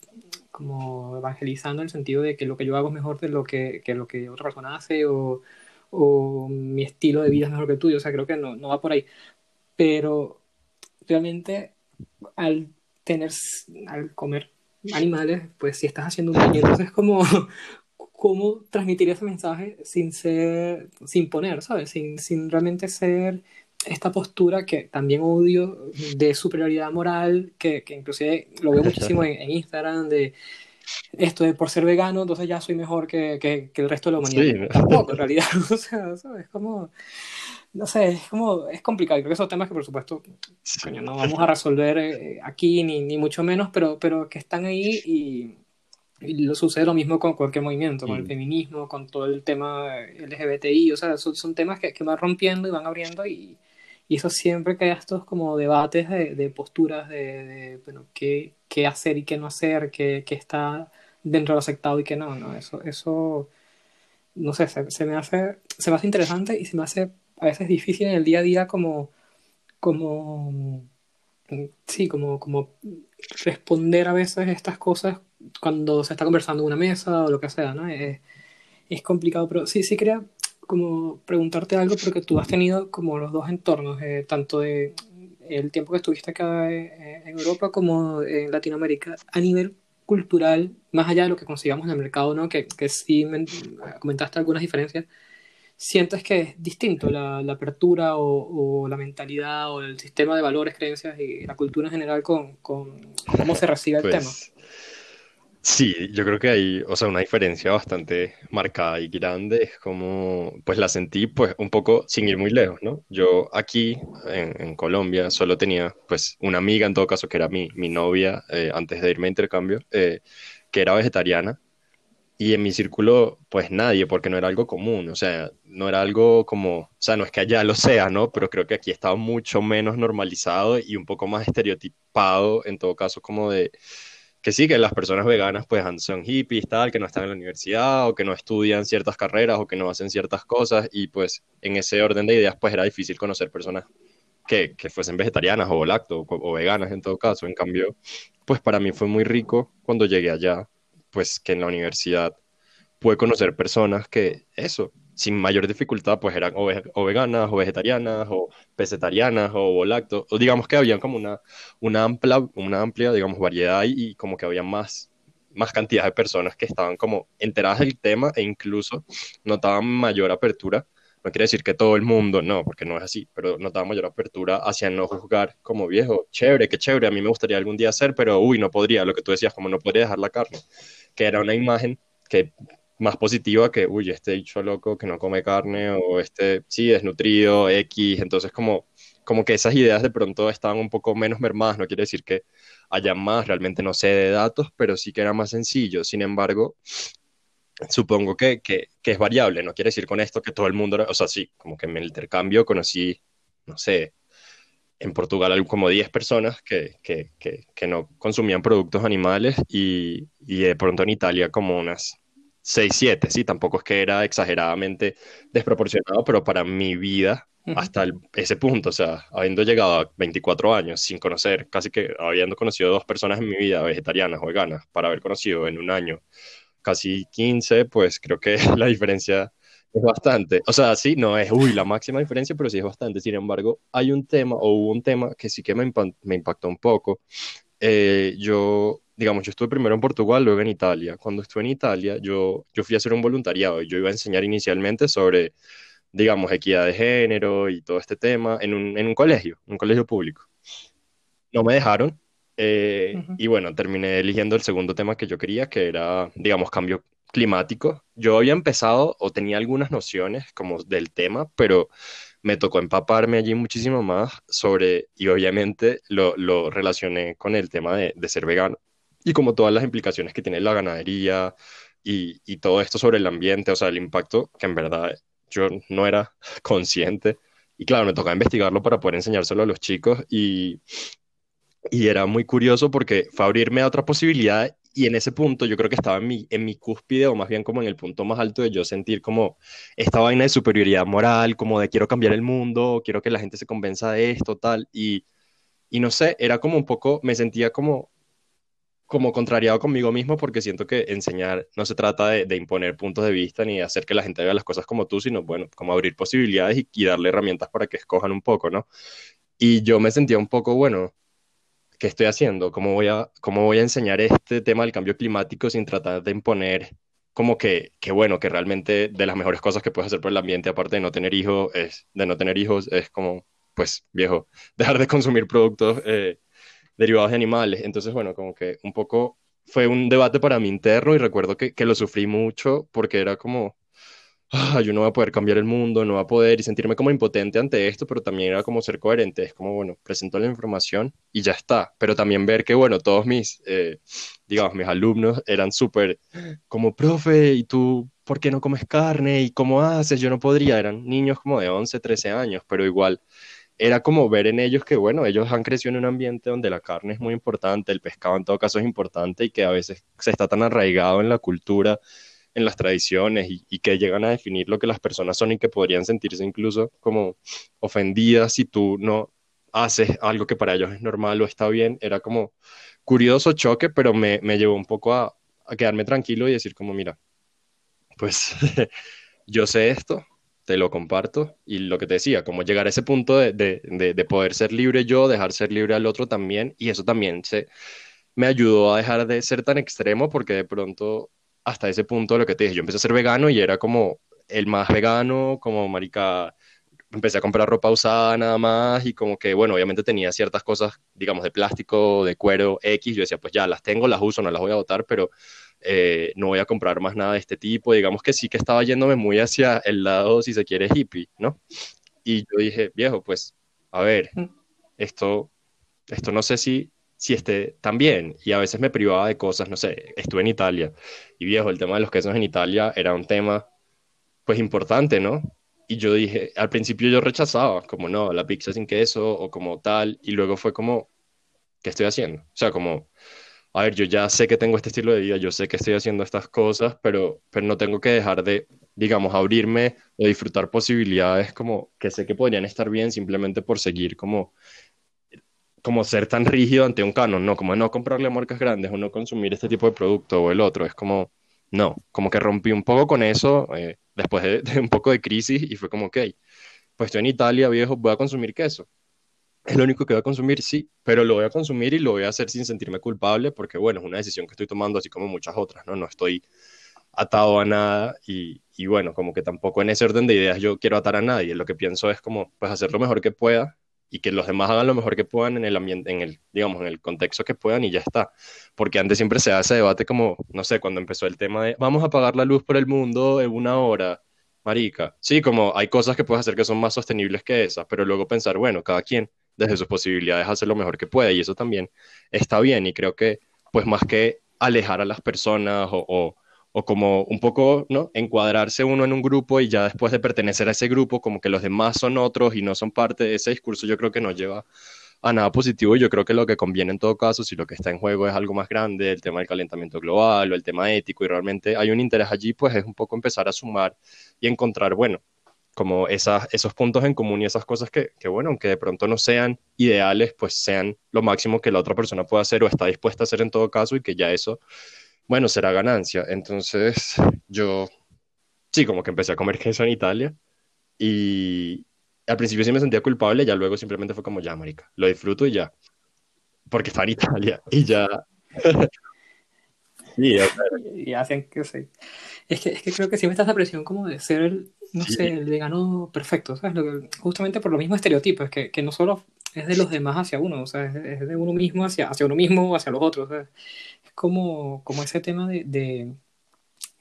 como evangelizando en el sentido de que lo que yo hago es mejor de lo que, que lo que otra persona hace o, o, mi estilo de vida es mejor que tuyo. O sea, creo que no, no va por ahí. Pero realmente al tener, al comer animales, pues si estás haciendo un daño, entonces como cómo transmitir ese mensaje sin ser, sin poner, ¿sabes? Sin, sin realmente ser esta postura que también odio de superioridad moral, que, que inclusive lo veo muchísimo en, en, Instagram, de esto de por ser vegano, entonces ya soy mejor que, que, que el resto de la humanidad. Sí. Tampoco, en realidad. o sea, ¿sabes? Como, no sé, es como, es complicado. Creo que esos temas que, por supuesto, coño, no vamos a resolver eh, aquí, ni, ni mucho menos, pero, pero que están ahí y, y lo sucede lo mismo con cualquier movimiento, con mm. el feminismo, con todo el tema LGBTI, o sea, son, son temas que, que van rompiendo y van abriendo y y eso siempre crea estos como debates de, de posturas de, de, bueno, qué, qué, hacer y qué no hacer, qué, qué, está dentro de lo aceptado y qué no, ¿no? Eso, eso no sé, se, se, me hace, se me hace interesante y se me hace a veces difícil en el día a día como, como, sí, como, como responder a veces estas cosas cuando se está conversando en una mesa o lo que sea, ¿no? Es, es complicado, pero sí, sí crea como preguntarte algo porque tú has tenido como los dos entornos, eh, tanto de el tiempo que estuviste acá eh, en Europa como en Latinoamérica, a nivel cultural, más allá de lo que consigamos en el mercado, ¿no? que, que sí me, comentaste algunas diferencias, ¿sientes que es distinto la, la apertura o, o, la mentalidad o el sistema de valores, creencias y la cultura en general con, con cómo se recibe el pues, tema? Sí, yo creo que hay, o sea, una diferencia bastante marcada y grande. Es como, pues la sentí, pues un poco sin ir muy lejos, ¿no? Yo aquí en, en Colombia solo tenía, pues, una amiga en todo caso que era mi, mi novia eh, antes de irme a intercambio, eh, que era vegetariana. Y en mi círculo, pues nadie, porque no era algo común, o sea, no era algo como, o sea, no es que allá lo sea, ¿no? Pero creo que aquí estaba mucho menos normalizado y un poco más estereotipado, en todo caso, como de que sí, que las personas veganas pues son hippies, tal, que no están en la universidad o que no estudian ciertas carreras o que no hacen ciertas cosas y pues en ese orden de ideas pues era difícil conocer personas que, que fuesen vegetarianas o lacto o, o veganas en todo caso. En cambio, pues para mí fue muy rico cuando llegué allá, pues que en la universidad pude conocer personas que eso, sin mayor dificultad, pues eran o, ve- o veganas, o vegetarianas, o pesetarianas, o lacto, o digamos que había como una, una amplia, una amplia, digamos, variedad y, como que había más, más cantidad de personas que estaban como enteradas del tema e incluso notaban mayor apertura. No quiere decir que todo el mundo, no, porque no es así, pero notaba mayor apertura hacia no juzgar como viejo, chévere, qué chévere, a mí me gustaría algún día hacer, pero uy, no podría, lo que tú decías, como no podría dejar la carne, que era una imagen que más positiva que, uy, este dicho loco que no come carne o este, sí, desnutrido, X, entonces como, como que esas ideas de pronto estaban un poco menos mermadas, no quiere decir que haya más, realmente no sé de datos, pero sí que era más sencillo, sin embargo, supongo que, que, que es variable, no quiere decir con esto que todo el mundo, o sea, sí, como que en el intercambio conocí, no sé, en Portugal como 10 personas que, que, que, no consumían productos animales y, y de pronto en Italia como unas 6 7 sí, tampoco es que era exageradamente desproporcionado, pero para mi vida hasta el- ese punto, o sea, habiendo llegado a 24 años sin conocer, casi que habiendo conocido dos personas en mi vida, vegetarianas o veganas, para haber conocido en un año casi 15 pues creo que la diferencia es bastante. O sea, sí, no es, uy, la máxima diferencia, pero sí es bastante. Sin embargo, hay un tema o hubo un tema que sí que me, me impactó un poco. Eh, yo, digamos, yo estuve primero en Portugal, luego en Italia. Cuando estuve en Italia, yo, yo fui a hacer un voluntariado yo iba a enseñar inicialmente sobre, digamos, equidad de género y todo este tema en un, en un colegio, un colegio público no me dejaron. Eh, Ujú. y bueno, terminé eligiendo el segundo tema que yo quería, que era, digamos, cambio climático. Yo había empezado o tenía algunas nociones como del tema, pero me tocó empaparme allí muchísimo más sobre, y obviamente lo, lo relacioné con el tema de, de ser vegano y como todas las implicaciones que tiene la ganadería y, y todo esto sobre el ambiente, o sea, el impacto que en verdad yo no era consciente. Y claro, me tocaba investigarlo para poder enseñárselo a los chicos y y era muy curioso porque fue abrirme a otra posibilidad y en ese punto yo creo que estaba en mi, en mi cúspide o más bien como en el punto más alto de yo sentir como esta vaina de superioridad moral, como de quiero cambiar el mundo, quiero que la gente se convenza de esto, tal. Y, y no sé, era como un poco, me sentía como, como contrariado conmigo mismo porque siento que enseñar no se trata de, imponer puntos de vista ni de hacer que la gente vea las cosas como tú, sino bueno, como abrir posibilidades y, y darle herramientas para que escojan un poco, ¿no? Y yo me sentía un poco, bueno ¿qué estoy haciendo? ¿Cómo voy a, cómo voy a enseñar este tema del cambio climático sin tratar de imponer como que, que bueno, que realmente de las mejores cosas que puedes hacer por el ambiente, aparte de no tener hijos, es, de no tener hijos, es como, pues, viejo, dejar de consumir productos eh, derivados de animales. Entonces, bueno, como que un poco fue un debate para mí interno y recuerdo que, que lo sufrí mucho porque era como, ah, yo no voy a poder cambiar el mundo, no voy a poder, y sentirme como impotente ante esto, pero también era como ser coherente, es como, bueno, presento la información y ya está, pero también ver que, bueno, todos mis, eh, digamos, mis alumnos eran súper como, profe, ¿y tú por qué no comes carne? ¿Y cómo haces? Yo no podría, eran niños como de 11 13 años, pero igual era como ver en ellos que, bueno, ellos han crecido en un ambiente donde la carne es muy importante, el pescado en todo caso es importante y que a veces se está tan arraigado en la cultura en las tradiciones y, que llegan a definir lo que las personas son y que podrían sentirse incluso como ofendidas si tú no haces algo que para ellos es normal o está bien. Era como curioso choque, pero me, me llevó un poco a, quedarme tranquilo y decir como, mira, pues yo sé esto, te lo comparto y lo que te decía, como llegar a ese punto de poder ser libre yo, dejar ser libre al otro también y eso también se, me ayudó a dejar de ser tan extremo porque de pronto hasta ese punto lo que te dije, yo empecé a ser vegano y era como el más vegano, como marica, empecé a comprar ropa usada nada más y como que, bueno, obviamente tenía ciertas cosas, digamos, de plástico, de cuero X, yo decía, pues ya, las tengo, las uso, no las voy a botar, pero eh, no voy a comprar más nada de este tipo, digamos que sí que estaba yéndome muy hacia el lado, si se quiere, hippie, ¿no? Y yo dije, viejo, pues, a ver, mm. esto, esto no sé si si esté tan bien. Y a veces me privaba de cosas, no sé, estuve en Italia y viejo, el tema de los quesos en Italia era un tema pues importante, ¿no? Y yo dije, al principio yo rechazaba, como no, la pizza sin queso o como tal, y luego fue como, ¿qué estoy haciendo? O sea, como, a ver, yo ya sé que tengo este estilo de vida, yo sé que estoy haciendo estas cosas, pero, pero no tengo que dejar de, digamos, abrirme o disfrutar posibilidades como que sé que podrían estar bien simplemente por seguir como como ser tan rígido ante un canon, no, como no comprarle a marcas grandes o no consumir este tipo de producto o el otro, es como, no, como que rompí un poco con eso eh, después de, un poco de crisis y fue como, ok, pues estoy en Italia, viejo, voy a consumir queso. Es lo único que voy a consumir, sí, pero lo voy a consumir y lo voy a hacer sin sentirme culpable porque, bueno, es una decisión que estoy tomando así como muchas otras, ¿no? No estoy atado a nada y, y bueno, como que tampoco en ese orden de ideas yo quiero atar a nadie. Lo que pienso es como, pues hacer lo mejor que pueda y que los demás hagan lo mejor que puedan en el ambiente, en el, digamos, en el contexto que puedan y ya está. Porque antes siempre se hace debate como, no sé, cuando empezó el tema de vamos a apagar la luz por el mundo en una hora, marica. Sí, como hay cosas que puedes hacer que son más sostenibles que esas, pero luego pensar, bueno, cada quien desde sus posibilidades hace lo mejor que puede y eso también está bien y creo que pues más que alejar a las personas o o como un poco, ¿no? Encuadrarse uno en un grupo y ya después de pertenecer a ese grupo, como que los demás son otros y no son parte de ese discurso, yo creo que no lleva a nada positivo. Yo creo que lo que conviene en todo caso, si lo que está en juego es algo más grande, el tema del calentamiento global o el tema ético, y realmente hay un interés allí, pues es un poco empezar a sumar y encontrar, bueno, como esas, esos puntos en común y esas cosas que, que, bueno, aunque de pronto no sean ideales, pues sean lo máximo que la otra persona pueda hacer o está dispuesta a hacer en todo caso y que ya eso bueno, será ganancia. Entonces yo, sí, como que empecé a comer queso en Italia y al principio sí me sentía culpable, ya luego simplemente fue como, ya, marica, lo disfruto y ya, porque está en Italia y ya. sí, y hacen que sí. Es que, es que creo que siempre está esa presión como de ser el, no sé, el vegano perfecto, ¿sabes? Lo que, justamente por lo mismo estereotipo, es que, que no solo es de los demás hacia uno, o sea, es, de uno mismo hacia, hacia uno mismo o hacia los otros, ¿sabes? Como, como ese tema de, de,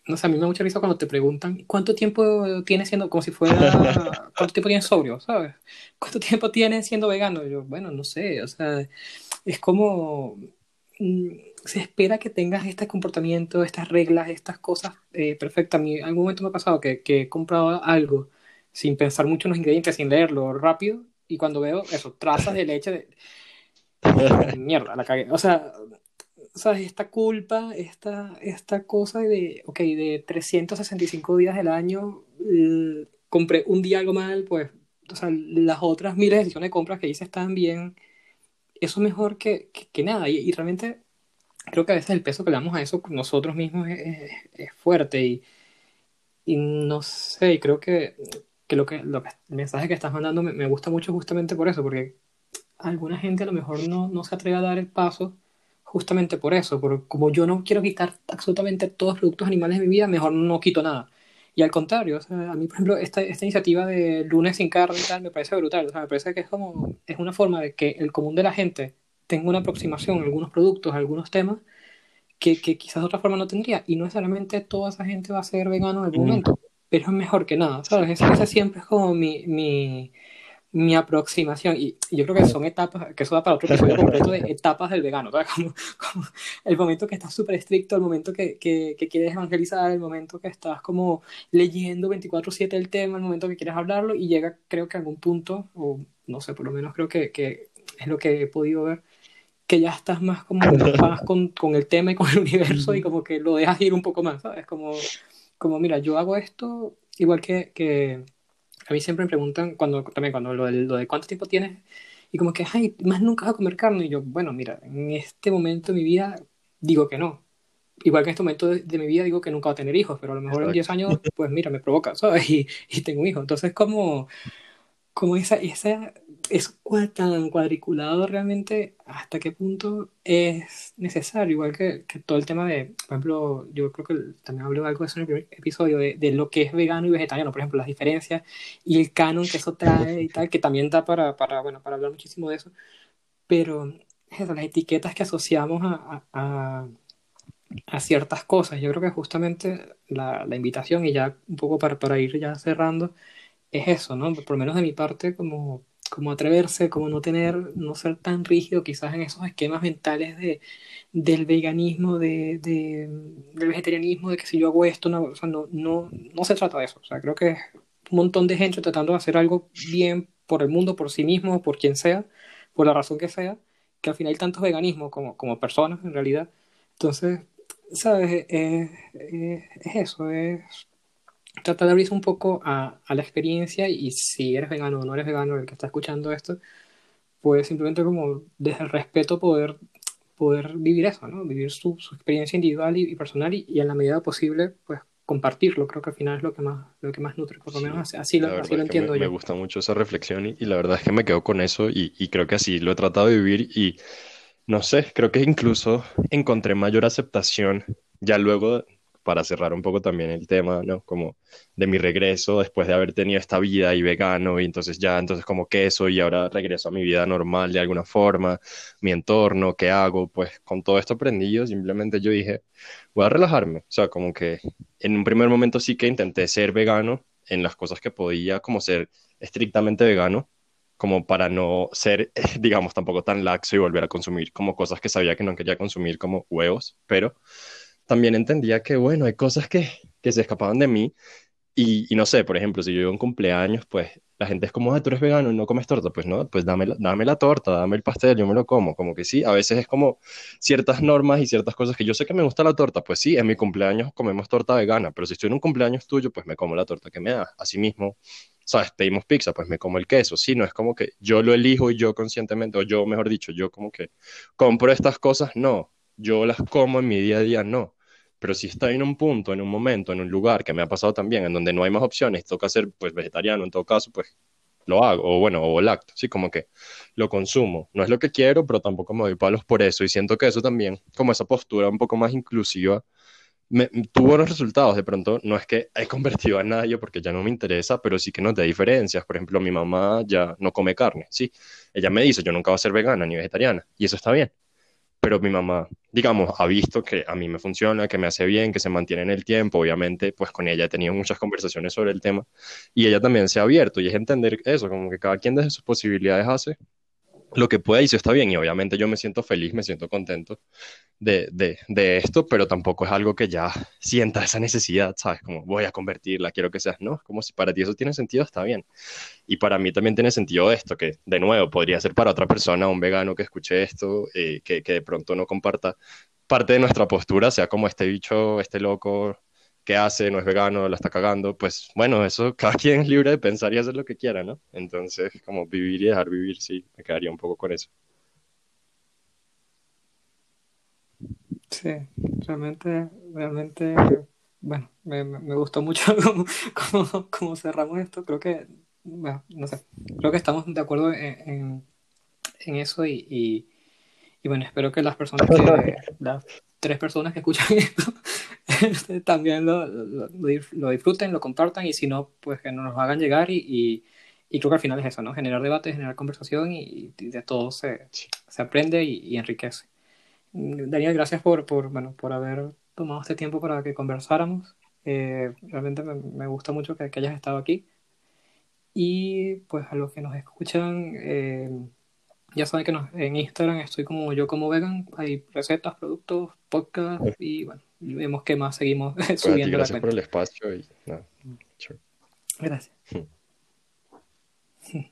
no sé, a mí me da mucha risa cuando te preguntan cuánto tiempo tienes siendo, como si fuera, cuánto tiempo tienes sobrio, ¿sabes? ¿Cuánto tiempo tienes siendo vegano? yo, bueno, no sé, o sea, es como, mm, se espera que tengas este comportamiento, estas reglas, estas cosas eh, perfectas. A mí en algún momento me ha pasado que, que he comprado algo sin pensar mucho en los ingredientes, sin leerlo rápido, y cuando veo eso, trazas de leche de... Mierda, la cagué. O sea, ¿sabes? Esta culpa, esta, esta cosa de, ok, de 365 días del año, compré un día algo mal, pues, o sea, las otras miles de decisiones de compras que hice están bien. Eso es mejor que, que, nada. Y, realmente creo que a veces el peso que le damos a eso nosotros mismos es, es, fuerte. Y, y, no sé, creo que, que, lo que, lo que el mensaje que estás mandando me, me, gusta mucho justamente por eso, porque alguna gente a lo mejor no, no se atreve a dar el paso justamente por eso, porque como yo no quiero quitar absolutamente todos los productos animales de mi vida, mejor no quito nada. Y al contrario, o sea, a mí, por ejemplo, esta, esta iniciativa de lunes sin carne y tal me parece brutal. O sea, me parece que es como, es una forma de que el común de la gente tenga una aproximación a algunos productos, a algunos temas, que, que quizás de otra forma no tendría. Y no necesariamente toda esa gente va a ser vegano en algún momento, pero es mejor que nada, ¿sabes? Esa, siempre es como mi, mi, mi aproximación, y, yo creo que son etapas, que eso da para otro episodio completo de etapas del vegano, como, como, el momento que estás súper estricto, el momento que, que, que, quieres evangelizar, el momento que estás como leyendo 24/7 el tema, el momento que quieres hablarlo, y llega creo que a algún punto, o no sé, por lo menos creo que, que es lo que he podido ver, que ya estás más como más con, con, el tema y con el universo y como que lo dejas ir un poco más, ¿sabes? Como, como mira, yo hago esto igual que, que a mí siempre me preguntan, cuando, también cuando lo de, lo de cuánto tiempo tienes, y como que, ay, más nunca vas a comer carne. Y yo, bueno, mira, en este momento de mi vida digo que no. Igual que en este momento de, mi vida digo que nunca voy a tener hijos, pero a lo mejor en 10 años, pues mira, me provoca, ¿sabes? Y, y tengo un hijo. Entonces, como, como esa, esa, es tan cuadriculado realmente, hasta qué punto es necesario, igual que, que, todo el tema de, por ejemplo, yo creo que también hablé algo de eso en el primer episodio, de, de, lo que es vegano y vegetariano, por ejemplo, las diferencias y el canon que eso trae y tal, que también da para, para, bueno, para hablar muchísimo de eso, pero eso, las etiquetas que asociamos a, a, a, ciertas cosas, yo creo que justamente la, la invitación, y ya un poco para, para ir ya cerrando, es eso, ¿no? Por lo menos de mi parte, como como atreverse, como no tener, no ser tan rígido quizás en esos esquemas mentales de, del veganismo, de, de, del vegetarianismo, de que si yo hago esto, no, o sea, no, no, no se trata de eso. O sea, creo que es un montón de gente tratando de hacer algo bien por el mundo, por sí mismo, por quien sea, por la razón que sea, que al final hay tantos veganismos como, como personas en realidad. Entonces, ¿sabes? es eso, es tratar de abrirse un poco a, a, la experiencia y si eres vegano o no eres vegano, el que está escuchando esto, pues simplemente como desde el respeto poder, poder vivir eso, ¿no? Vivir su, su experiencia individual y, y personal y, y, en la medida posible, pues compartirlo. Creo que al final es lo que más, lo que más nutre, por lo sí, menos así, lo, así lo entiendo me, yo. Me gusta mucho esa reflexión y, y, la verdad es que me quedo con eso y, y creo que así lo he tratado de vivir y no sé, creo que incluso encontré mayor aceptación ya luego para cerrar un poco también el tema, ¿no? Como de mi regreso después de haber tenido esta vida y vegano y entonces ya, entonces como queso y ahora regreso a mi vida normal de alguna forma, mi entorno, qué hago, pues con todo esto aprendido, simplemente yo dije, voy a relajarme, o sea, como que en un primer momento sí que intenté ser vegano en las cosas que podía, como ser estrictamente vegano, como para no ser, digamos, tampoco tan laxo y volver a consumir como cosas que sabía que no quería consumir, como huevos, pero también entendía que, bueno, hay cosas que, que se escapaban de mí. Y, no sé, por ejemplo, si yo llevo un cumpleaños, pues la gente es como, ah, tú eres vegano y no comes torta, pues no, pues dame, dame la torta, dame el pastel, yo me lo como, como que sí, a veces es como ciertas normas y ciertas cosas que yo sé que me gusta la torta, pues sí, en mi cumpleaños comemos torta vegana, pero si estoy en un cumpleaños tuyo, pues me como la torta que me da, así mismo, sabes, pedimos pizza, pues me como el queso, sí, no es como que yo lo elijo y yo conscientemente, o yo, mejor dicho, yo como que compro estas cosas, no, yo las como en mi día a día, no pero si estoy en un punto, en un momento, en un lugar que me ha pasado también, en donde no hay más opciones, toca ser pues vegetariano en todo caso, pues lo hago, o bueno, o lacto, sí, como que lo consumo. No es lo que quiero, pero tampoco me doy palos por eso, y siento que eso también, como esa postura un poco más inclusiva, me, tuvo buenos resultados. De pronto, no es que he convertido a nadie porque ya no me interesa, pero sí que da diferencias. Por ejemplo, mi mamá ya no come carne, sí. Ella me dice, yo nunca voy a ser vegana ni vegetariana, y eso está bien pero mi mamá, digamos, ha visto que a mí me funciona, que me hace bien, que se mantiene en el tiempo, obviamente, pues con ella he tenido muchas conversaciones sobre el tema y ella también se ha abierto y es entender eso, como que cada quien desde sus posibilidades hace lo que pueda y eso está bien y obviamente yo me siento feliz, me siento contento de, de, de, esto, pero tampoco es algo que ya sienta esa necesidad, ¿sabes? Como voy a convertirla, quiero que seas, ¿no? Como si para ti eso tiene sentido, está bien. Y para mí también tiene sentido esto, que de nuevo podría ser para otra persona, un vegano que escuche esto, eh, que, que de pronto no comparta parte de nuestra postura, sea como este bicho, este loco, qué hace, no es vegano, la está cagando, pues bueno, eso cada quien es libre de pensar y hacer lo que quiera, ¿no? Entonces, como vivir y dejar vivir, sí, me quedaría un poco con eso. Sí, realmente, realmente, bueno, me, me gustó mucho cómo, cómo, cómo, cerramos esto, creo que, bueno, no sé, creo que estamos de acuerdo en, en, en eso y, y, y, bueno, espero que las personas que, las tres personas que escuchan esto, también lo, lo, lo, disfruten, lo compartan y si no, pues que nos hagan llegar y, y, y, creo que al final es eso, ¿no? Generar debate, generar conversación y, y de todo se, se aprende y, enriquece. Daniel, gracias por, por, bueno, por haber tomado este tiempo para que conversáramos. Eh, realmente me, me, gusta mucho que, que, hayas estado aquí. Y pues a los que nos escuchan, eh, ya saben que nos, en Instagram estoy como yo como vegan, hay recetas, productos, podcast y bueno, vemos qué más seguimos subiendo. Gracias la por el espacio y no, sure. Gracias.